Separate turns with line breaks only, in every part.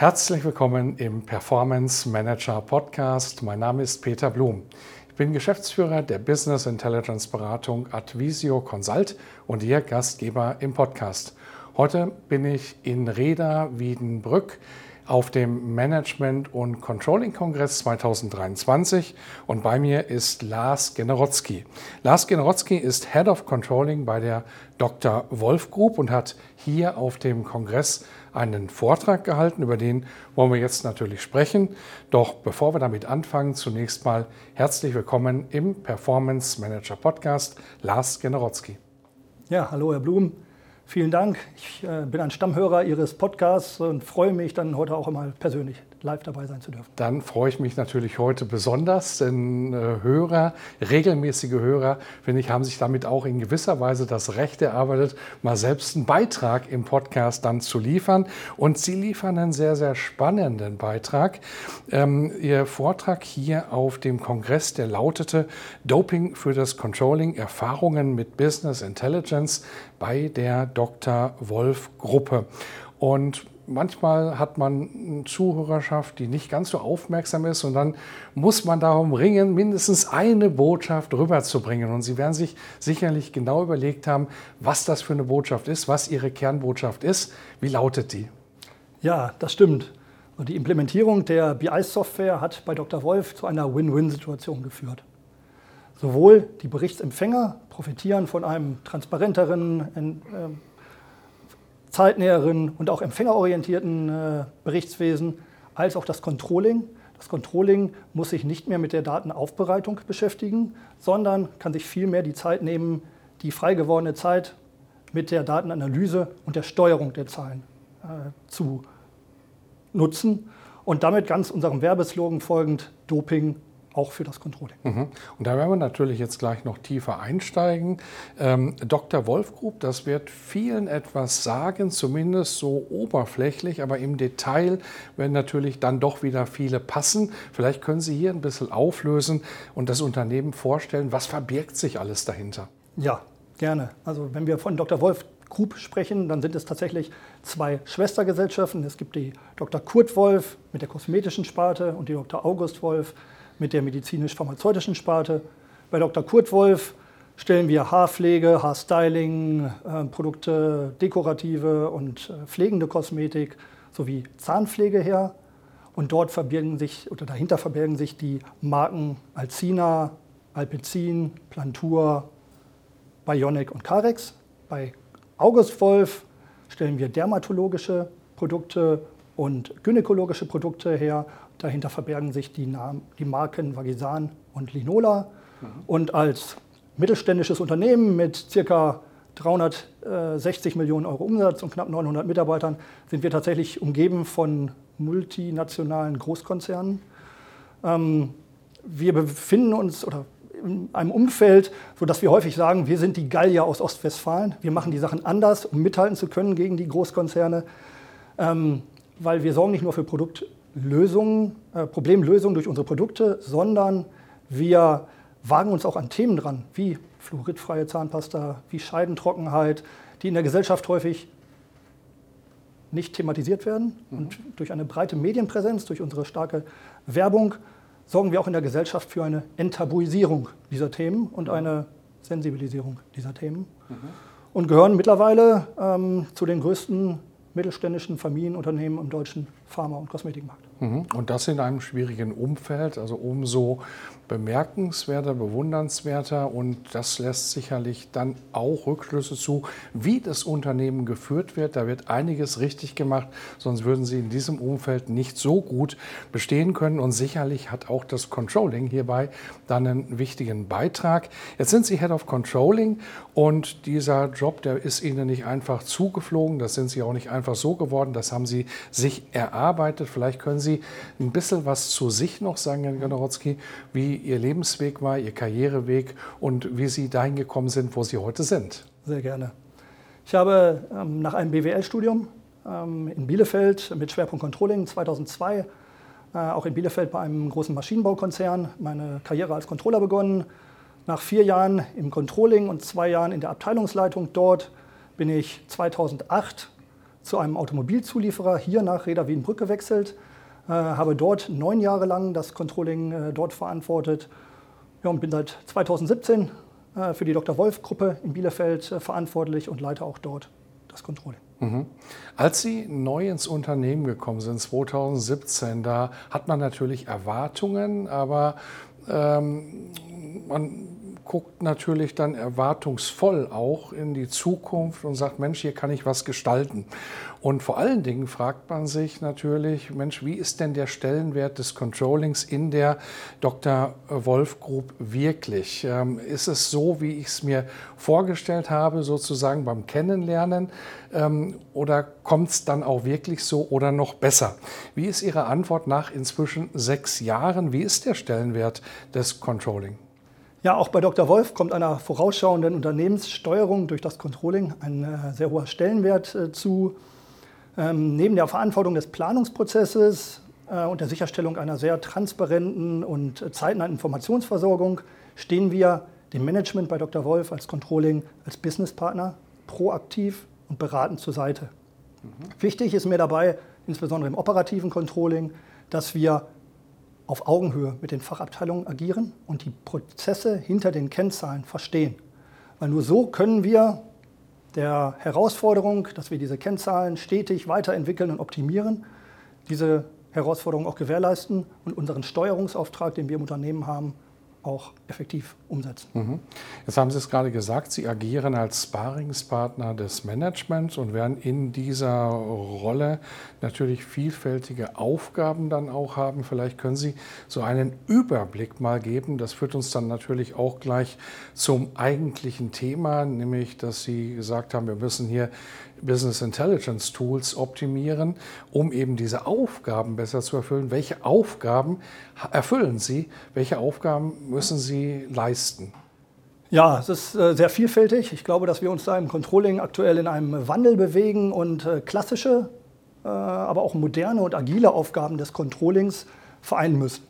Herzlich willkommen im Performance Manager Podcast. Mein Name ist Peter Blum. Ich bin Geschäftsführer der Business Intelligence Beratung Advisio Consult und Ihr Gastgeber im Podcast. Heute bin ich in Reda Wiedenbrück auf dem Management- und Controlling-Kongress 2023 und bei mir ist Lars Generotzky. Lars Generotzky ist Head of Controlling bei der Dr. Wolf Group und hat hier auf dem Kongress einen Vortrag gehalten, über den wollen wir jetzt natürlich sprechen. Doch bevor wir damit anfangen, zunächst mal herzlich willkommen im Performance Manager Podcast, Lars Generotzky.
Ja, hallo Herr Blum. Vielen Dank. Ich äh, bin ein Stammhörer Ihres Podcasts und freue mich dann heute auch einmal persönlich live dabei sein zu dürfen.
Dann freue ich mich natürlich heute besonders, denn äh, Hörer, regelmäßige Hörer, finde ich, haben sich damit auch in gewisser Weise das Recht erarbeitet, mal selbst einen Beitrag im Podcast dann zu liefern. Und Sie liefern einen sehr, sehr spannenden Beitrag. Ähm, Ihr Vortrag hier auf dem Kongress, der lautete Doping für das Controlling, Erfahrungen mit Business Intelligence bei der Dr. Wolf Gruppe. Und manchmal hat man eine Zuhörerschaft, die nicht ganz so aufmerksam ist und dann muss man darum ringen, mindestens eine Botschaft rüberzubringen. Und Sie werden sich sicherlich genau überlegt haben, was das für eine Botschaft ist, was Ihre Kernbotschaft ist. Wie lautet die?
Ja, das stimmt. Die Implementierung der BI-Software hat bei Dr. Wolf zu einer Win-Win-Situation geführt. Sowohl die Berichtsempfänger profitieren von einem transparenteren, äh, zeitnäheren und auch empfängerorientierten äh, Berichtswesen als auch das Controlling. Das Controlling muss sich nicht mehr mit der Datenaufbereitung beschäftigen, sondern kann sich vielmehr die Zeit nehmen, die frei gewordene Zeit mit der Datenanalyse und der Steuerung der Zahlen äh, zu nutzen und damit ganz unserem Werbeslogan folgend Doping auch für das Controlling.
Mhm. Und da werden wir natürlich jetzt gleich noch tiefer einsteigen. Ähm, Dr. Wolf Group, das wird vielen etwas sagen, zumindest so oberflächlich, aber im Detail werden natürlich dann doch wieder viele passen. Vielleicht können Sie hier ein bisschen auflösen und das Unternehmen vorstellen. Was verbirgt sich alles dahinter?
Ja, gerne. Also wenn wir von Dr. Wolf Group sprechen, dann sind es tatsächlich zwei Schwestergesellschaften. Es gibt die Dr. Kurt Wolf mit der kosmetischen Sparte und die Dr. August Wolf mit der medizinisch-pharmazeutischen Sparte. Bei Dr. Kurt Wolf stellen wir Haarpflege, Haarstyling, äh, Produkte, dekorative und äh, pflegende Kosmetik sowie Zahnpflege her. Und dort verbergen sich, oder dahinter verbergen sich die Marken Alcina, Alpecin, Plantur, Bionic und Carex. Bei August Wolf stellen wir dermatologische Produkte und gynäkologische Produkte her Dahinter verbergen sich die, Namen, die Marken Vagisan und Linola. Mhm. Und als mittelständisches Unternehmen mit ca. 360 Millionen Euro Umsatz und knapp 900 Mitarbeitern sind wir tatsächlich umgeben von multinationalen Großkonzernen. Ähm, wir befinden uns oder in einem Umfeld, sodass wir häufig sagen, wir sind die Gallier aus Ostwestfalen. Wir machen die Sachen anders, um mithalten zu können gegen die Großkonzerne, ähm, weil wir sorgen nicht nur für Produkt, Lösungen, äh, Problemlösungen durch unsere Produkte, sondern wir wagen uns auch an Themen dran, wie fluoridfreie Zahnpasta, wie Scheidentrockenheit, die in der Gesellschaft häufig nicht thematisiert werden. Mhm. Und durch eine breite Medienpräsenz, durch unsere starke Werbung, sorgen wir auch in der Gesellschaft für eine Enttabuisierung dieser Themen und eine Sensibilisierung dieser Themen. Mhm. Und gehören mittlerweile ähm, zu den größten mittelständischen Familienunternehmen im deutschen Pharma- und Kosmetikmarkt.
Mhm. Und das in einem schwierigen Umfeld, also umso bemerkenswerter, bewundernswerter und das lässt sicherlich dann auch Rückschlüsse zu, wie das Unternehmen geführt wird. Da wird einiges richtig gemacht, sonst würden Sie in diesem Umfeld nicht so gut bestehen können und sicherlich hat auch das Controlling hierbei dann einen wichtigen Beitrag. Jetzt sind Sie Head of Controlling und dieser Job, der ist Ihnen nicht einfach zugeflogen, das sind Sie auch nicht einfach so geworden, das haben Sie sich erarbeitet. Vielleicht können Sie ein bisschen was zu sich noch sagen, Herr Generotzki, wie Ihr Lebensweg war, Ihr Karriereweg und wie Sie dahin gekommen sind, wo Sie heute sind.
Sehr gerne. Ich habe ähm, nach einem BWL-Studium ähm, in Bielefeld mit Schwerpunkt Controlling 2002 äh, auch in Bielefeld bei einem großen Maschinenbaukonzern meine Karriere als Controller begonnen. Nach vier Jahren im Controlling und zwei Jahren in der Abteilungsleitung dort bin ich 2008 zu einem Automobilzulieferer hier nach Reda Wienbrück gewechselt äh, habe dort neun Jahre lang das Controlling äh, dort verantwortet ja, und bin seit 2017 äh, für die Dr. Wolf-Gruppe in Bielefeld verantwortlich und leite auch dort das Controlling.
Mhm. Als Sie neu ins Unternehmen gekommen sind, 2017, da hat man natürlich Erwartungen, aber ähm, man guckt natürlich dann erwartungsvoll auch in die Zukunft und sagt, Mensch, hier kann ich was gestalten. Und vor allen Dingen fragt man sich natürlich, Mensch, wie ist denn der Stellenwert des Controllings in der Dr. Wolf Group wirklich? Ähm, ist es so, wie ich es mir vorgestellt habe, sozusagen beim Kennenlernen? Ähm, oder kommt es dann auch wirklich so oder noch besser? Wie ist Ihre Antwort nach inzwischen sechs Jahren? Wie ist der Stellenwert des Controlling?
Ja, auch bei Dr. Wolf kommt einer vorausschauenden Unternehmenssteuerung durch das Controlling ein äh, sehr hoher Stellenwert äh, zu. Ähm, neben der Verantwortung des Planungsprozesses äh, und der Sicherstellung einer sehr transparenten und zeitnahen Informationsversorgung stehen wir dem Management bei Dr. Wolf als Controlling, als Businesspartner proaktiv und beratend zur Seite. Mhm. Wichtig ist mir dabei, insbesondere im operativen Controlling, dass wir auf Augenhöhe mit den Fachabteilungen agieren und die Prozesse hinter den Kennzahlen verstehen. Weil nur so können wir der Herausforderung, dass wir diese Kennzahlen stetig weiterentwickeln und optimieren, diese Herausforderung auch gewährleisten und unseren Steuerungsauftrag, den wir im Unternehmen haben, auch effektiv umsetzen. Mhm.
Jetzt haben Sie es gerade gesagt, Sie agieren als Sparingspartner des Managements und werden in dieser Rolle natürlich vielfältige Aufgaben dann auch haben. Vielleicht können Sie so einen Überblick mal geben. Das führt uns dann natürlich auch gleich zum eigentlichen Thema, nämlich dass Sie gesagt haben, wir müssen hier Business Intelligence Tools optimieren, um eben diese Aufgaben besser zu erfüllen. Welche Aufgaben erfüllen Sie? Welche Aufgaben müssen Sie leisten?
Ja, es ist äh, sehr vielfältig. Ich glaube, dass wir uns da im Controlling aktuell in einem Wandel bewegen und äh, klassische, äh, aber auch moderne und agile Aufgaben des Controllings vereinen müssen.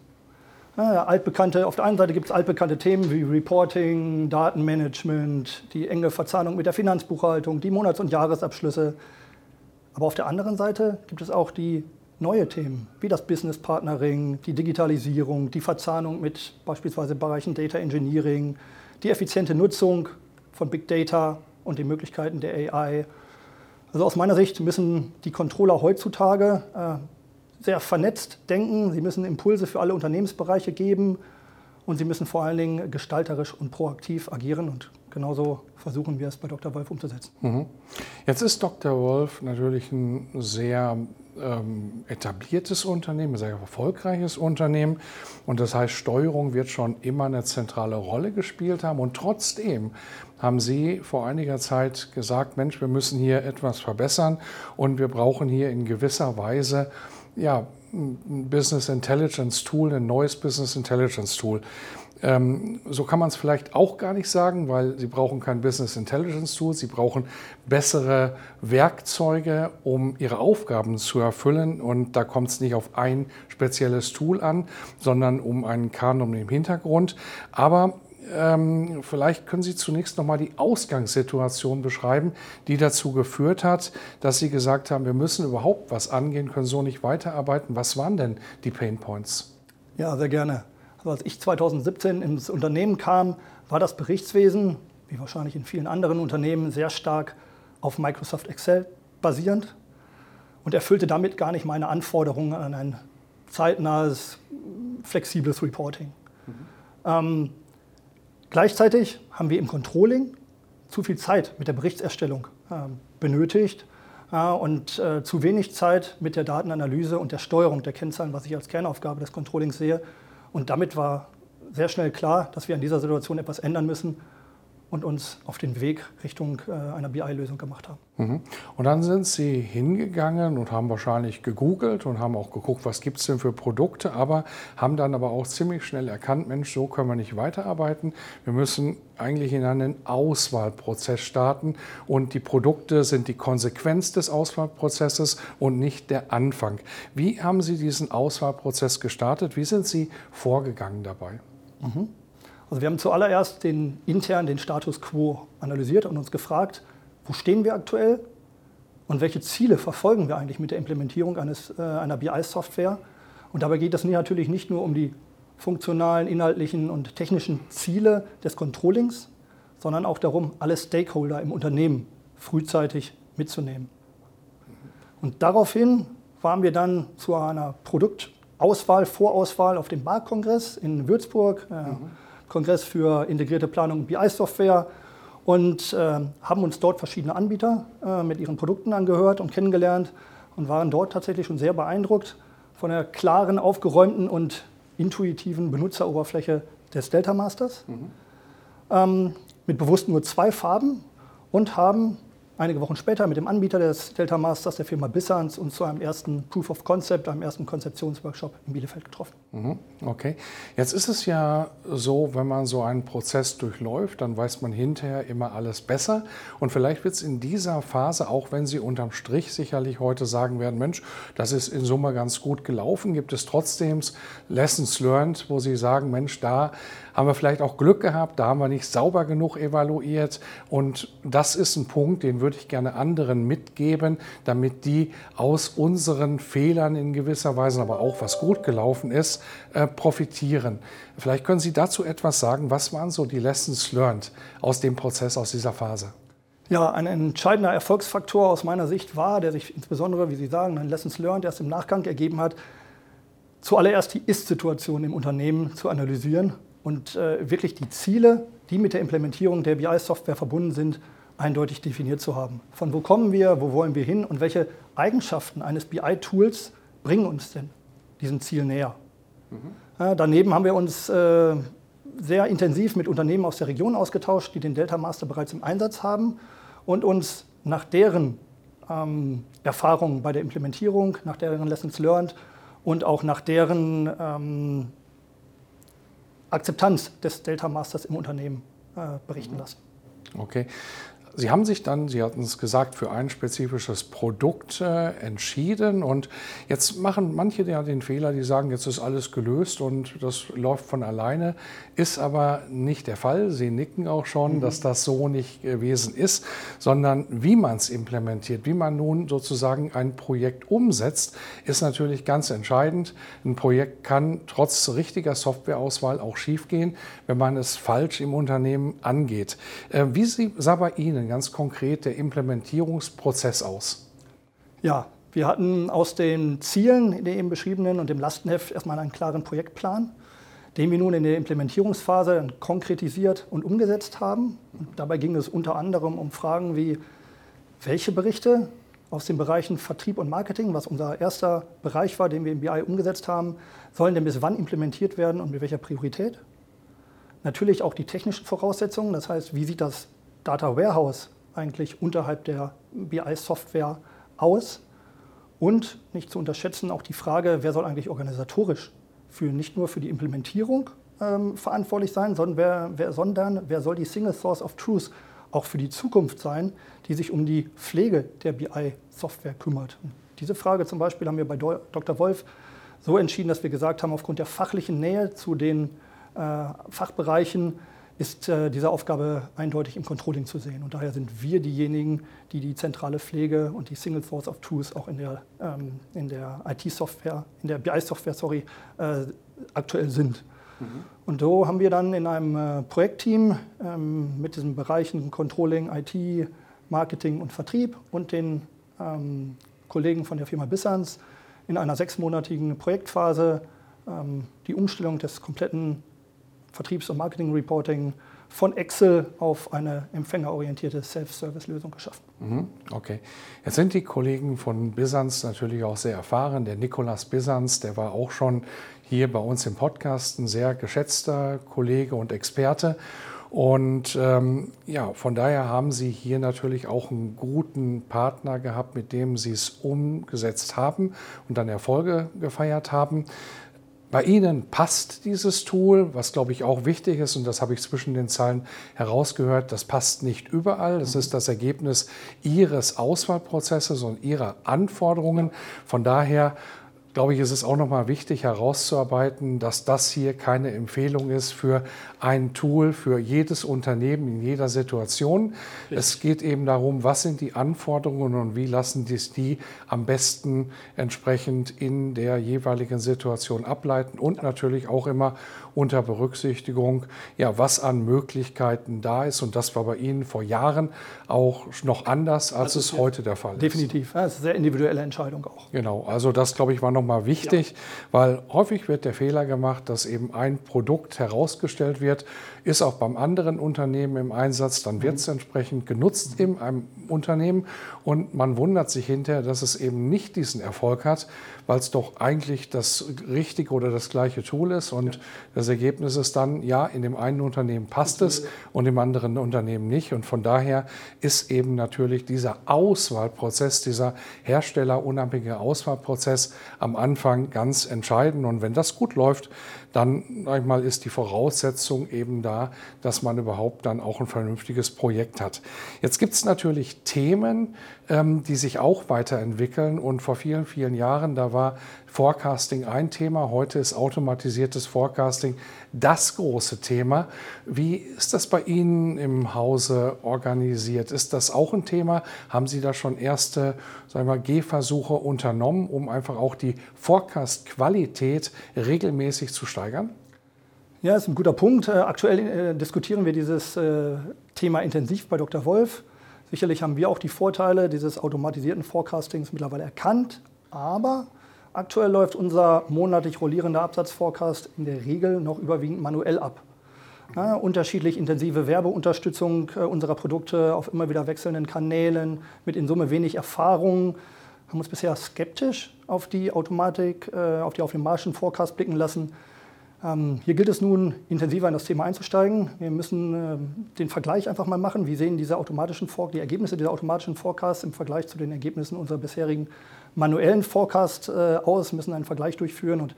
Ja, altbekannte, auf der einen Seite gibt es altbekannte Themen wie Reporting, Datenmanagement, die enge Verzahnung mit der Finanzbuchhaltung, die Monats- und Jahresabschlüsse. Aber auf der anderen Seite gibt es auch die neue Themen, wie das Business Partnering, die Digitalisierung, die Verzahnung mit beispielsweise Bereichen Data Engineering, die effiziente Nutzung von Big Data und den Möglichkeiten der AI. Also aus meiner Sicht müssen die Controller heutzutage äh, sehr vernetzt denken, sie müssen Impulse für alle Unternehmensbereiche geben und sie müssen vor allen Dingen gestalterisch und proaktiv agieren und genauso versuchen wir es bei Dr. Wolf umzusetzen. Mhm.
Jetzt ist Dr. Wolf natürlich ein sehr ähm, etabliertes Unternehmen, ein sehr erfolgreiches Unternehmen und das heißt, Steuerung wird schon immer eine zentrale Rolle gespielt haben und trotzdem haben Sie vor einiger Zeit gesagt, Mensch, wir müssen hier etwas verbessern und wir brauchen hier in gewisser Weise ja, ein Business Intelligence Tool, ein neues Business Intelligence Tool. Ähm, so kann man es vielleicht auch gar nicht sagen, weil Sie brauchen kein Business Intelligence Tool, Sie brauchen bessere Werkzeuge, um Ihre Aufgaben zu erfüllen. Und da kommt es nicht auf ein spezielles Tool an, sondern um einen Kanon im Hintergrund. Aber ähm, vielleicht können Sie zunächst noch mal die Ausgangssituation beschreiben, die dazu geführt hat, dass Sie gesagt haben, wir müssen überhaupt was angehen, können so nicht weiterarbeiten. Was waren denn die Pain Points?
Ja, sehr gerne. Also als ich 2017 ins Unternehmen kam, war das Berichtswesen, wie wahrscheinlich in vielen anderen Unternehmen, sehr stark auf Microsoft Excel basierend. und erfüllte damit gar nicht meine Anforderungen an ein zeitnahes, flexibles Reporting. Mhm. Ähm, gleichzeitig haben wir im Controlling zu viel Zeit mit der Berichtserstellung äh, benötigt äh, und äh, zu wenig Zeit mit der Datenanalyse und der Steuerung der Kennzahlen, was ich als Kernaufgabe des Controllings sehe. Und damit war sehr schnell klar, dass wir an dieser Situation etwas ändern müssen und uns auf den Weg Richtung äh, einer BI-Lösung gemacht haben.
Mhm. Und dann sind Sie hingegangen und haben wahrscheinlich gegoogelt und haben auch geguckt, was gibt es denn für Produkte, aber haben dann aber auch ziemlich schnell erkannt, Mensch, so können wir nicht weiterarbeiten. Wir müssen eigentlich in einen Auswahlprozess starten und die Produkte sind die Konsequenz des Auswahlprozesses und nicht der Anfang. Wie haben Sie diesen Auswahlprozess gestartet? Wie sind Sie vorgegangen dabei?
Mhm. Also wir haben zuallererst den intern den Status quo analysiert und uns gefragt, wo stehen wir aktuell und welche Ziele verfolgen wir eigentlich mit der Implementierung eines, äh, einer BI-Software. Und dabei geht es natürlich nicht nur um die funktionalen, inhaltlichen und technischen Ziele des Controllings, sondern auch darum, alle Stakeholder im Unternehmen frühzeitig mitzunehmen. Und daraufhin waren wir dann zu einer Produktauswahl, Vorauswahl auf dem BARC-Kongress in Würzburg. Äh, mhm Kongress für integrierte Planung und BI-Software und äh, haben uns dort verschiedene Anbieter äh, mit ihren Produkten angehört und kennengelernt und waren dort tatsächlich schon sehr beeindruckt von der klaren, aufgeräumten und intuitiven Benutzeroberfläche des Delta Masters. Mhm. Ähm, mit bewusst nur zwei Farben und haben einige Wochen später mit dem Anbieter des Delta Masters, der Firma Bissans, uns zu einem ersten Proof of Concept, einem ersten Konzeptionsworkshop in Bielefeld getroffen.
Mhm, okay. Jetzt ist es ja so, wenn man so einen Prozess durchläuft, dann weiß man hinterher immer alles besser. Und vielleicht wird es in dieser Phase, auch wenn Sie unterm Strich sicherlich heute sagen werden, Mensch, das ist in Summe ganz gut gelaufen, gibt es trotzdem Lessons learned, wo Sie sagen, Mensch, da haben wir vielleicht auch Glück gehabt, da haben wir nicht sauber genug evaluiert. Und das ist ein Punkt, den würde ich gerne anderen mitgeben, damit die aus unseren Fehlern in gewisser Weise, aber auch was gut gelaufen ist, äh, profitieren. Vielleicht können Sie dazu etwas sagen. Was waren so die Lessons learned aus dem Prozess, aus dieser Phase?
Ja, ein entscheidender Erfolgsfaktor aus meiner Sicht war, der sich insbesondere, wie Sie sagen, ein Lessons learned erst im Nachgang ergeben hat, zuallererst die Ist-Situation im Unternehmen zu analysieren und äh, wirklich die Ziele, die mit der Implementierung der BI-Software verbunden sind, eindeutig definiert zu haben. Von wo kommen wir, wo wollen wir hin und welche Eigenschaften eines BI-Tools bringen uns denn diesem Ziel näher. Mhm. Ja, daneben haben wir uns äh, sehr intensiv mit Unternehmen aus der Region ausgetauscht, die den Delta Master bereits im Einsatz haben und uns nach deren ähm, Erfahrungen bei der Implementierung, nach deren Lessons learned und auch nach deren ähm, Akzeptanz des Delta Masters im Unternehmen äh, berichten lassen.
Okay. Sie haben sich dann, Sie hatten es gesagt, für ein spezifisches Produkt äh, entschieden. Und jetzt machen manche ja den Fehler, die sagen, jetzt ist alles gelöst und das läuft von alleine. Ist aber nicht der Fall. Sie nicken auch schon, mhm. dass das so nicht gewesen ist, sondern wie man es implementiert, wie man nun sozusagen ein Projekt umsetzt, ist natürlich ganz entscheidend. Ein Projekt kann trotz richtiger Softwareauswahl auch schiefgehen, wenn man es falsch im Unternehmen angeht. Äh, wie sah bei Ihnen ganz konkret der Implementierungsprozess aus?
Ja, wir hatten aus den Zielen, in den eben beschriebenen und dem Lastenheft erstmal einen klaren Projektplan den wir nun in der Implementierungsphase konkretisiert und umgesetzt haben. Und dabei ging es unter anderem um Fragen wie, welche Berichte aus den Bereichen Vertrieb und Marketing, was unser erster Bereich war, den wir im BI umgesetzt haben, sollen denn bis wann implementiert werden und mit welcher Priorität? Natürlich auch die technischen Voraussetzungen, das heißt, wie sieht das Data Warehouse eigentlich unterhalb der BI-Software aus? Und nicht zu unterschätzen auch die Frage, wer soll eigentlich organisatorisch für, nicht nur für die Implementierung ähm, verantwortlich sein, sondern wer, wer, sondern wer soll die Single Source of Truth auch für die Zukunft sein, die sich um die Pflege der BI-Software kümmert. Und diese Frage zum Beispiel haben wir bei Dr. Wolf so entschieden, dass wir gesagt haben, aufgrund der fachlichen Nähe zu den äh, Fachbereichen ist äh, diese Aufgabe eindeutig im Controlling zu sehen. Und daher sind wir diejenigen, die die zentrale Pflege und die Single Source of Truth auch in der, ähm, in der IT-Software, in der BI-Software, sorry, äh, aktuell sind. Mhm. Und so haben wir dann in einem äh, Projektteam ähm, mit diesen Bereichen Controlling, IT, Marketing und Vertrieb und den ähm, Kollegen von der Firma Bissans in einer sechsmonatigen Projektphase ähm, die Umstellung des kompletten Vertriebs- und Marketing-Reporting von Excel auf eine empfängerorientierte Self-Service-Lösung geschaffen.
Mhm, okay. Jetzt sind die Kollegen von Bisans natürlich auch sehr erfahren. Der Nikolas Bisans, der war auch schon hier bei uns im Podcast ein sehr geschätzter Kollege und Experte. Und ähm, ja, von daher haben Sie hier natürlich auch einen guten Partner gehabt, mit dem Sie es umgesetzt haben und dann Erfolge gefeiert haben. Bei Ihnen passt dieses Tool, was glaube ich auch wichtig ist, und das habe ich zwischen den Zeilen herausgehört, das passt nicht überall. Das ist das Ergebnis Ihres Auswahlprozesses und Ihrer Anforderungen. Von daher glaube ich, ist es auch nochmal wichtig herauszuarbeiten, dass das hier keine Empfehlung ist für ein Tool für jedes Unternehmen in jeder Situation. Richtig. Es geht eben darum, was sind die Anforderungen und wie lassen dies die am besten entsprechend in der jeweiligen Situation ableiten und natürlich auch immer unter Berücksichtigung, ja, was an Möglichkeiten da ist. Und das war bei Ihnen vor Jahren auch noch anders, als es heute der Fall
ist. Definitiv. Das ist eine sehr individuelle Entscheidung auch.
Genau. Also das, glaube ich, war nochmal wichtig, ja. weil häufig wird der Fehler gemacht, dass eben ein Produkt herausgestellt wird, ist auch beim anderen Unternehmen im Einsatz, dann wird es mhm. entsprechend genutzt in einem Unternehmen und man wundert sich hinterher, dass es eben nicht diesen Erfolg hat, weil es doch eigentlich das richtige oder das gleiche Tool ist. Und ja. das Ergebnis ist dann, ja, in dem einen Unternehmen passt es und im anderen Unternehmen nicht. Und von daher ist eben natürlich dieser Auswahlprozess, dieser herstellerunabhängige Auswahlprozess am Anfang ganz entscheidend. Und wenn das gut läuft, dann sag ich mal, ist die Voraussetzung eben da, dass man überhaupt dann auch ein vernünftiges Projekt hat. Jetzt gibt es natürlich Themen, ähm, die sich auch weiterentwickeln. Und vor vielen, vielen Jahren, da war Forecasting ein Thema. Heute ist automatisiertes Forecasting das große Thema. Wie ist das bei Ihnen im Hause organisiert? Ist das auch ein Thema? Haben Sie da schon erste sagen wir, Gehversuche unternommen, um einfach auch die Forecast-Qualität regelmäßig zu steigern?
Ja, ist ein guter Punkt. Äh, aktuell äh, diskutieren wir dieses äh, Thema intensiv bei Dr. Wolf. Sicherlich haben wir auch die Vorteile dieses automatisierten Forecastings mittlerweile erkannt, aber aktuell läuft unser monatlich rollierender Absatzforecast in der Regel noch überwiegend manuell ab. Ja, unterschiedlich intensive Werbeunterstützung äh, unserer Produkte auf immer wieder wechselnden Kanälen mit in Summe wenig Erfahrung haben uns bisher skeptisch auf die Automatik, äh, auf die auf den Marschen Forecast blicken lassen. Ähm, hier gilt es nun, intensiver in das Thema einzusteigen. Wir müssen äh, den Vergleich einfach mal machen. Wie sehen diese automatischen die Ergebnisse dieser automatischen Forecasts im Vergleich zu den Ergebnissen unserer bisherigen manuellen Forecasts äh, aus? Wir müssen einen Vergleich durchführen und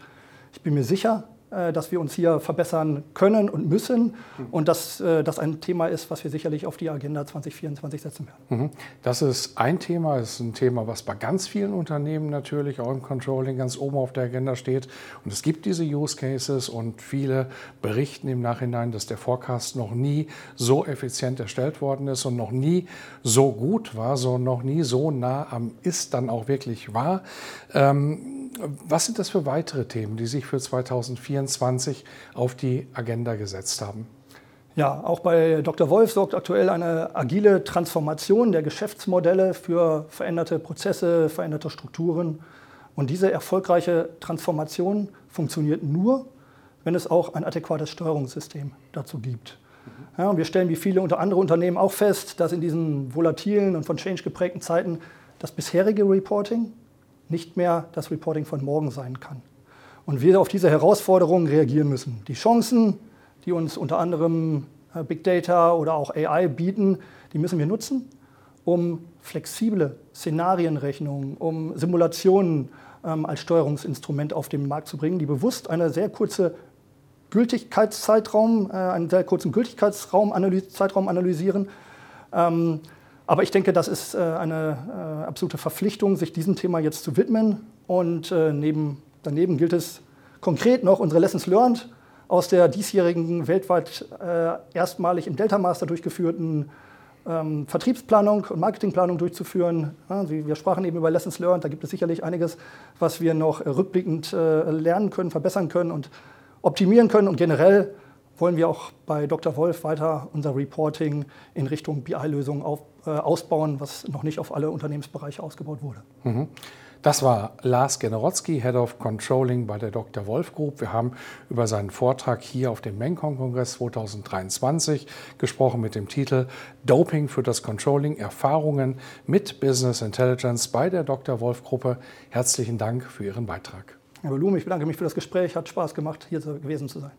ich bin mir sicher, dass wir uns hier verbessern können und müssen und dass äh, das ein Thema ist, was wir sicherlich auf die Agenda 2024 setzen werden.
Mhm. Das ist ein Thema, das ist ein Thema, was bei ganz vielen Unternehmen natürlich auch im Controlling ganz oben auf der Agenda steht. Und es gibt diese Use Cases und viele berichten im Nachhinein, dass der Forecast noch nie so effizient erstellt worden ist und noch nie so gut war, so noch nie so nah am Ist dann auch wirklich war. Ähm, was sind das für weitere Themen, die sich für 2024 auf die Agenda gesetzt haben?
Ja, auch bei Dr. Wolf sorgt aktuell eine agile Transformation der Geschäftsmodelle für veränderte Prozesse, veränderte Strukturen. Und diese erfolgreiche Transformation funktioniert nur, wenn es auch ein adäquates Steuerungssystem dazu gibt. Ja, und wir stellen wie viele unter andere Unternehmen auch fest, dass in diesen volatilen und von Change geprägten Zeiten das bisherige Reporting nicht mehr das Reporting von morgen sein kann. Und wir auf diese Herausforderungen reagieren müssen. Die Chancen, die uns unter anderem äh, Big Data oder auch AI bieten, die müssen wir nutzen, um flexible Szenarienrechnungen, um Simulationen ähm, als Steuerungsinstrument auf den Markt zu bringen, die bewusst eine sehr kurze Gültigkeitszeitraum, äh, einen sehr kurzen Gültigkeitsraum Zeitraum analysieren, ähm, aber ich denke, das ist äh, eine äh, absolute Verpflichtung, sich diesem Thema jetzt zu widmen. Und äh, neben, daneben gilt es konkret noch, unsere Lessons learned aus der diesjährigen weltweit erstmalig im Delta Master durchgeführten ähm, Vertriebsplanung und Marketingplanung durchzuführen. wir sprachen eben über Lessons learned. Da gibt es sicherlich einiges, was wir noch rückblickend lernen können, verbessern können und optimieren können. Und generell wollen wir auch bei Dr. Wolf weiter unser Reporting in Richtung BI-Lösungen äh, ausbauen, was noch nicht auf alle Unternehmensbereiche ausgebaut wurde.
Mhm. Das war Lars Generotzky, Head of Controlling bei der Dr. Wolf Group. Wir haben über seinen Vortrag hier auf dem Mencon-Kongress 2023 gesprochen mit dem Titel Doping für das Controlling, Erfahrungen mit Business Intelligence bei der Dr. Wolf Gruppe. Herzlichen Dank für Ihren Beitrag.
Herr Blum, ich bedanke mich für das Gespräch. Hat Spaß gemacht, hier gewesen zu sein.